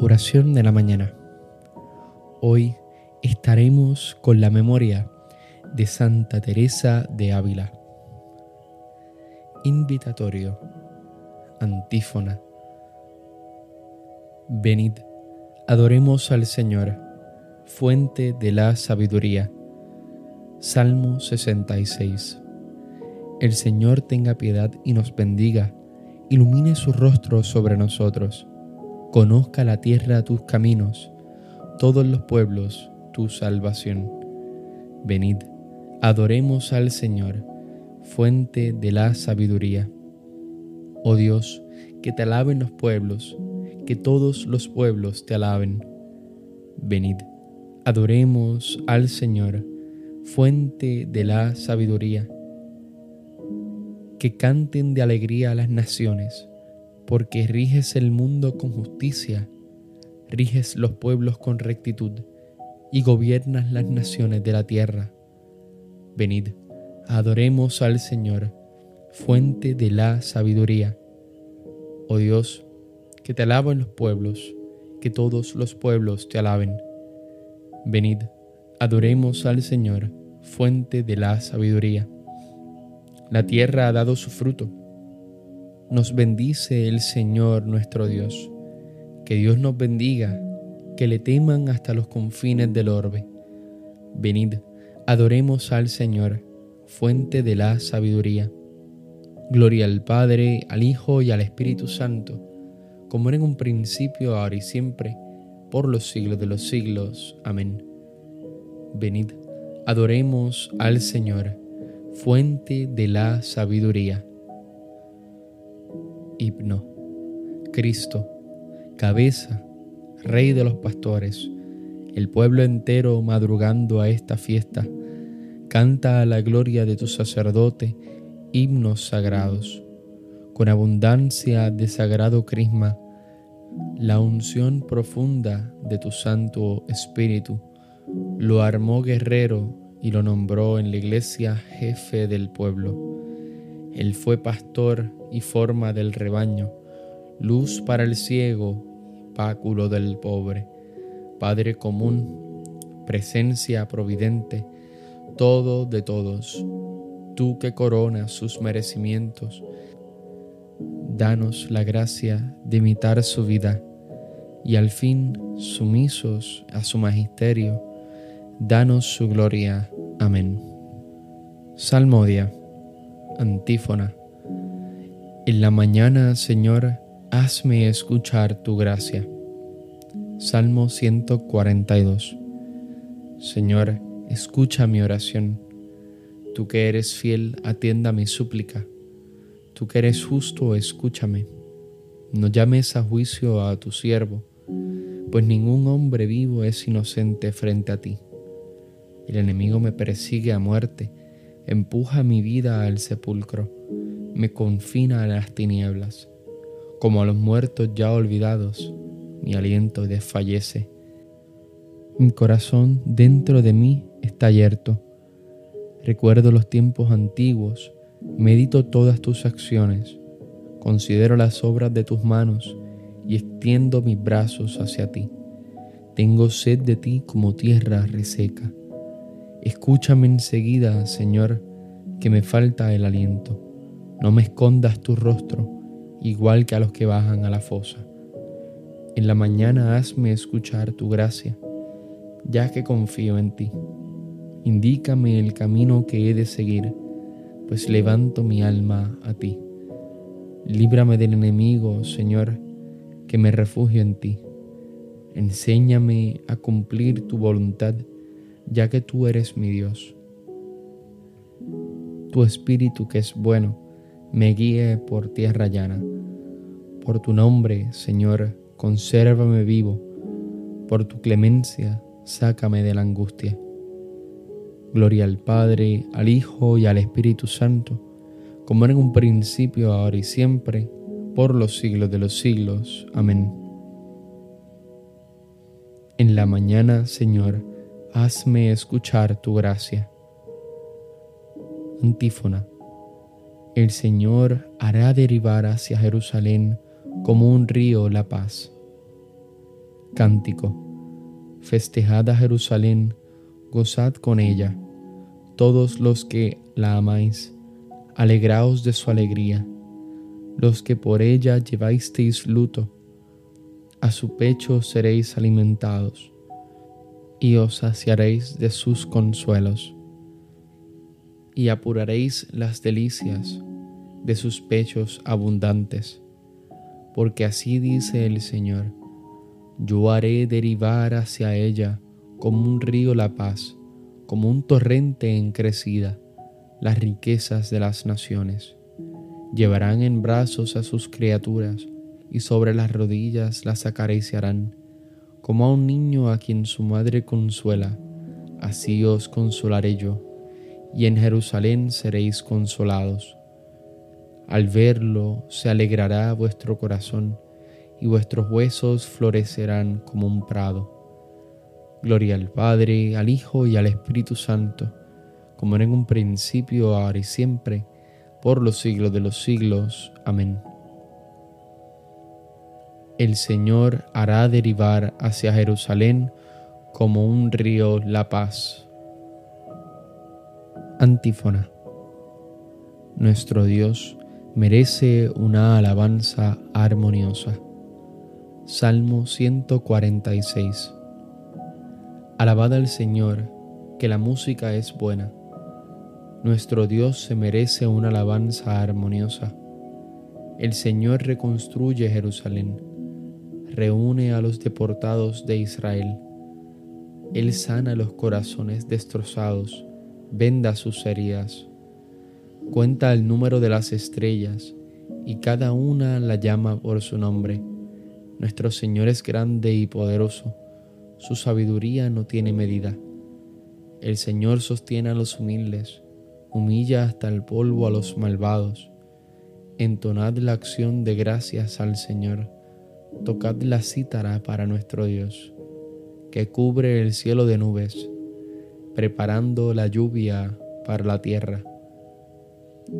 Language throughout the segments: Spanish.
Oración de la mañana. Hoy estaremos con la memoria de Santa Teresa de Ávila. Invitatorio. Antífona. Venid, adoremos al Señor, fuente de la sabiduría. Salmo 66. El Señor tenga piedad y nos bendiga, ilumine su rostro sobre nosotros Conozca la tierra tus caminos, todos los pueblos tu salvación. Venid, adoremos al Señor, fuente de la sabiduría. Oh Dios, que te alaben los pueblos, que todos los pueblos te alaben. Venid, adoremos al Señor, fuente de la sabiduría. Que canten de alegría las naciones porque riges el mundo con justicia, riges los pueblos con rectitud y gobiernas las naciones de la tierra. Venid, adoremos al Señor, fuente de la sabiduría. Oh Dios, que te alaben los pueblos, que todos los pueblos te alaben. Venid, adoremos al Señor, fuente de la sabiduría. La tierra ha dado su fruto nos bendice el Señor nuestro Dios. Que Dios nos bendiga, que le teman hasta los confines del orbe. Venid, adoremos al Señor, fuente de la sabiduría. Gloria al Padre, al Hijo y al Espíritu Santo, como era en un principio, ahora y siempre, por los siglos de los siglos. Amén. Venid, adoremos al Señor, fuente de la sabiduría. Himno. Cristo, cabeza, Rey de los pastores, el pueblo entero madrugando a esta fiesta, canta a la gloria de tu sacerdote himnos sagrados. Con abundancia de sagrado crisma, la unción profunda de tu Santo Espíritu lo armó guerrero y lo nombró en la iglesia jefe del pueblo. Él fue pastor y forma del rebaño, luz para el ciego, páculo del pobre, Padre común, presencia providente, todo de todos, tú que coronas sus merecimientos, danos la gracia de imitar su vida y al fin, sumisos a su magisterio, danos su gloria. Amén. Salmodia, antífona. En la mañana, Señor, hazme escuchar tu gracia. Salmo 142. Señor, escucha mi oración. Tú que eres fiel, atienda mi súplica. Tú que eres justo, escúchame. No llames a juicio a tu siervo, pues ningún hombre vivo es inocente frente a ti. El enemigo me persigue a muerte, empuja mi vida al sepulcro me confina a las tinieblas. Como a los muertos ya olvidados, mi aliento desfallece. Mi corazón dentro de mí está abierto. Recuerdo los tiempos antiguos, medito todas tus acciones, considero las obras de tus manos y extiendo mis brazos hacia ti. Tengo sed de ti como tierra reseca. Escúchame enseguida, Señor, que me falta el aliento. No me escondas tu rostro, igual que a los que bajan a la fosa. En la mañana hazme escuchar tu gracia, ya que confío en ti. Indícame el camino que he de seguir, pues levanto mi alma a ti. Líbrame del enemigo, Señor, que me refugio en ti. Enséñame a cumplir tu voluntad, ya que tú eres mi Dios. Tu espíritu que es bueno, me guíe por tierra llana. Por tu nombre, Señor, consérvame vivo. Por tu clemencia, sácame de la angustia. Gloria al Padre, al Hijo y al Espíritu Santo, como en un principio, ahora y siempre, por los siglos de los siglos. Amén. En la mañana, Señor, hazme escuchar tu gracia. Antífona el Señor hará derivar hacia Jerusalén como un río la paz. Cántico. Festejad a Jerusalén, gozad con ella, todos los que la amáis, alegraos de su alegría, los que por ella lleváisteis luto, a su pecho seréis alimentados, y os saciaréis de sus consuelos, y apuraréis las delicias de sus pechos abundantes, porque así dice el Señor, yo haré derivar hacia ella como un río la paz, como un torrente en crecida, las riquezas de las naciones. Llevarán en brazos a sus criaturas y sobre las rodillas las acariciarán, como a un niño a quien su madre consuela, así os consolaré yo, y en Jerusalén seréis consolados. Al verlo se alegrará vuestro corazón, y vuestros huesos florecerán como un prado. Gloria al Padre, al Hijo y al Espíritu Santo, como en un principio, ahora y siempre, por los siglos de los siglos. Amén. El Señor hará derivar hacia Jerusalén como un río la paz. Antífona. Nuestro Dios merece una alabanza armoniosa. Salmo 146 Alabad al Señor, que la música es buena. Nuestro Dios se merece una alabanza armoniosa. El Señor reconstruye Jerusalén, reúne a los deportados de Israel. Él sana los corazones destrozados, venda sus heridas. Cuenta el número de las estrellas y cada una la llama por su nombre. Nuestro Señor es grande y poderoso su sabiduría no tiene medida. El Señor sostiene a los humildes, humilla hasta el polvo a los malvados. Entonad la acción de gracias al Señor, tocad la cítara para nuestro Dios, que cubre el cielo de nubes, preparando la lluvia para la tierra,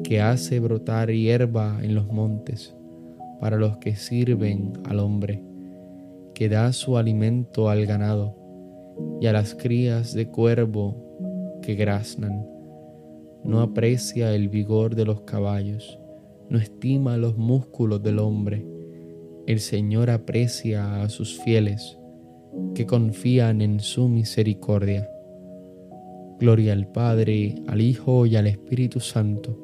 que hace brotar hierba en los montes para los que sirven al hombre que da su alimento al ganado y a las crías de cuervo que graznan. No aprecia el vigor de los caballos, no estima los músculos del hombre. El Señor aprecia a sus fieles que confían en su misericordia. Gloria al Padre, al Hijo y al Espíritu Santo,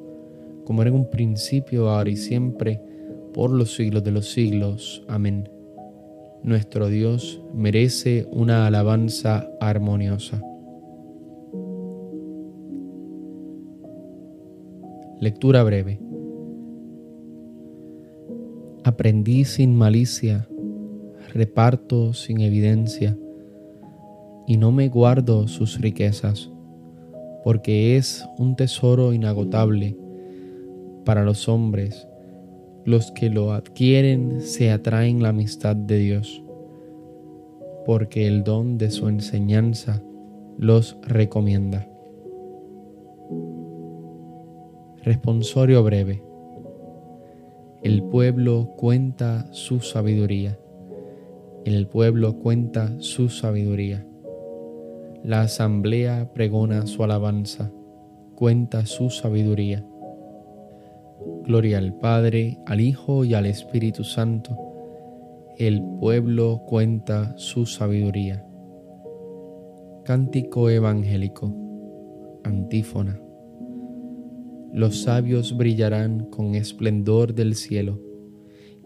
como era en un principio, ahora y siempre, por los siglos de los siglos. Amén nuestro Dios merece una alabanza armoniosa. Lectura breve. Aprendí sin malicia, reparto sin evidencia, y no me guardo sus riquezas, porque es un tesoro inagotable para los hombres los que lo adquieren se atraen la amistad de Dios, porque el don de su enseñanza los recomienda. Responsorio breve. El pueblo cuenta su sabiduría. El pueblo cuenta su sabiduría. La asamblea pregona su alabanza, cuenta su sabiduría. Gloria al Padre, al Hijo y al Espíritu Santo. El pueblo cuenta su sabiduría. Cántico evangélico. Antífona. Los sabios brillarán con esplendor del cielo,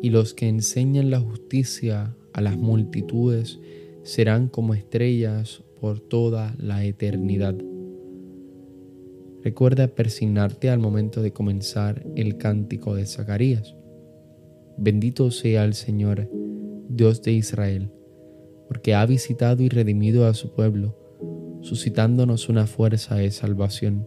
y los que enseñan la justicia a las multitudes serán como estrellas por toda la eternidad. Recuerda persignarte al momento de comenzar el cántico de Zacarías. Bendito sea el Señor, Dios de Israel, porque ha visitado y redimido a su pueblo, suscitándonos una fuerza de salvación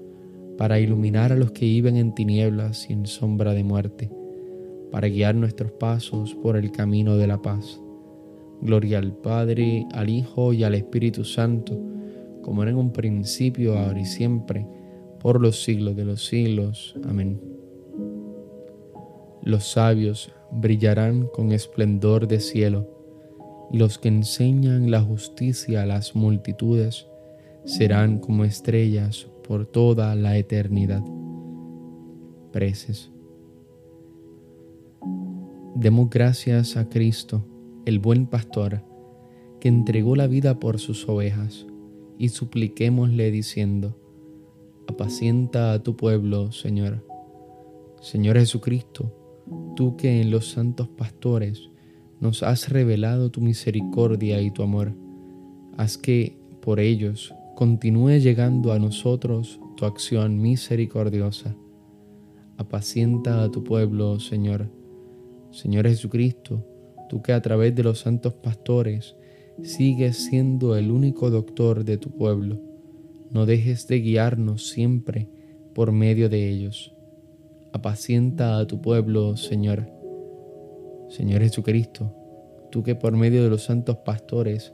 para iluminar a los que viven en tinieblas y en sombra de muerte, para guiar nuestros pasos por el camino de la paz. Gloria al Padre, al Hijo y al Espíritu Santo, como era en un principio, ahora y siempre, por los siglos de los siglos. Amén. Los sabios brillarán con esplendor de cielo, y los que enseñan la justicia a las multitudes serán como estrellas por toda la eternidad. Preces. Demos gracias a Cristo, el buen pastor, que entregó la vida por sus ovejas, y supliquémosle diciendo, apacienta a tu pueblo, Señor. Señor Jesucristo, tú que en los santos pastores nos has revelado tu misericordia y tu amor, haz que por ellos continúe llegando a nosotros tu acción misericordiosa. Apacienta a tu pueblo, Señor. Señor Jesucristo, tú que a través de los santos pastores sigues siendo el único doctor de tu pueblo, no dejes de guiarnos siempre por medio de ellos. Apacienta a tu pueblo, Señor. Señor Jesucristo, tú que por medio de los santos pastores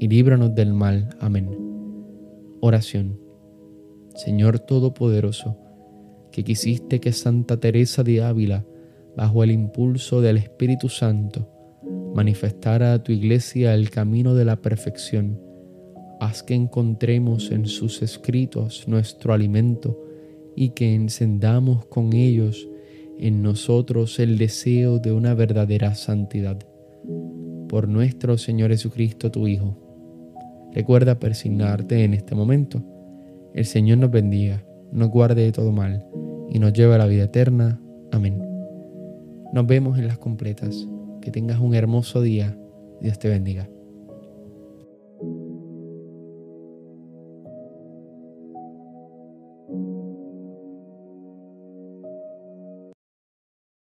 y líbranos del mal. Amén. Oración. Señor Todopoderoso, que quisiste que Santa Teresa de Ávila, bajo el impulso del Espíritu Santo, manifestara a tu iglesia el camino de la perfección, haz que encontremos en sus escritos nuestro alimento y que encendamos con ellos en nosotros el deseo de una verdadera santidad. Por nuestro Señor Jesucristo, tu Hijo Recuerda persignarte en este momento. El Señor nos bendiga, nos guarde de todo mal y nos lleve a la vida eterna. Amén. Nos vemos en las completas. Que tengas un hermoso día. Dios te bendiga.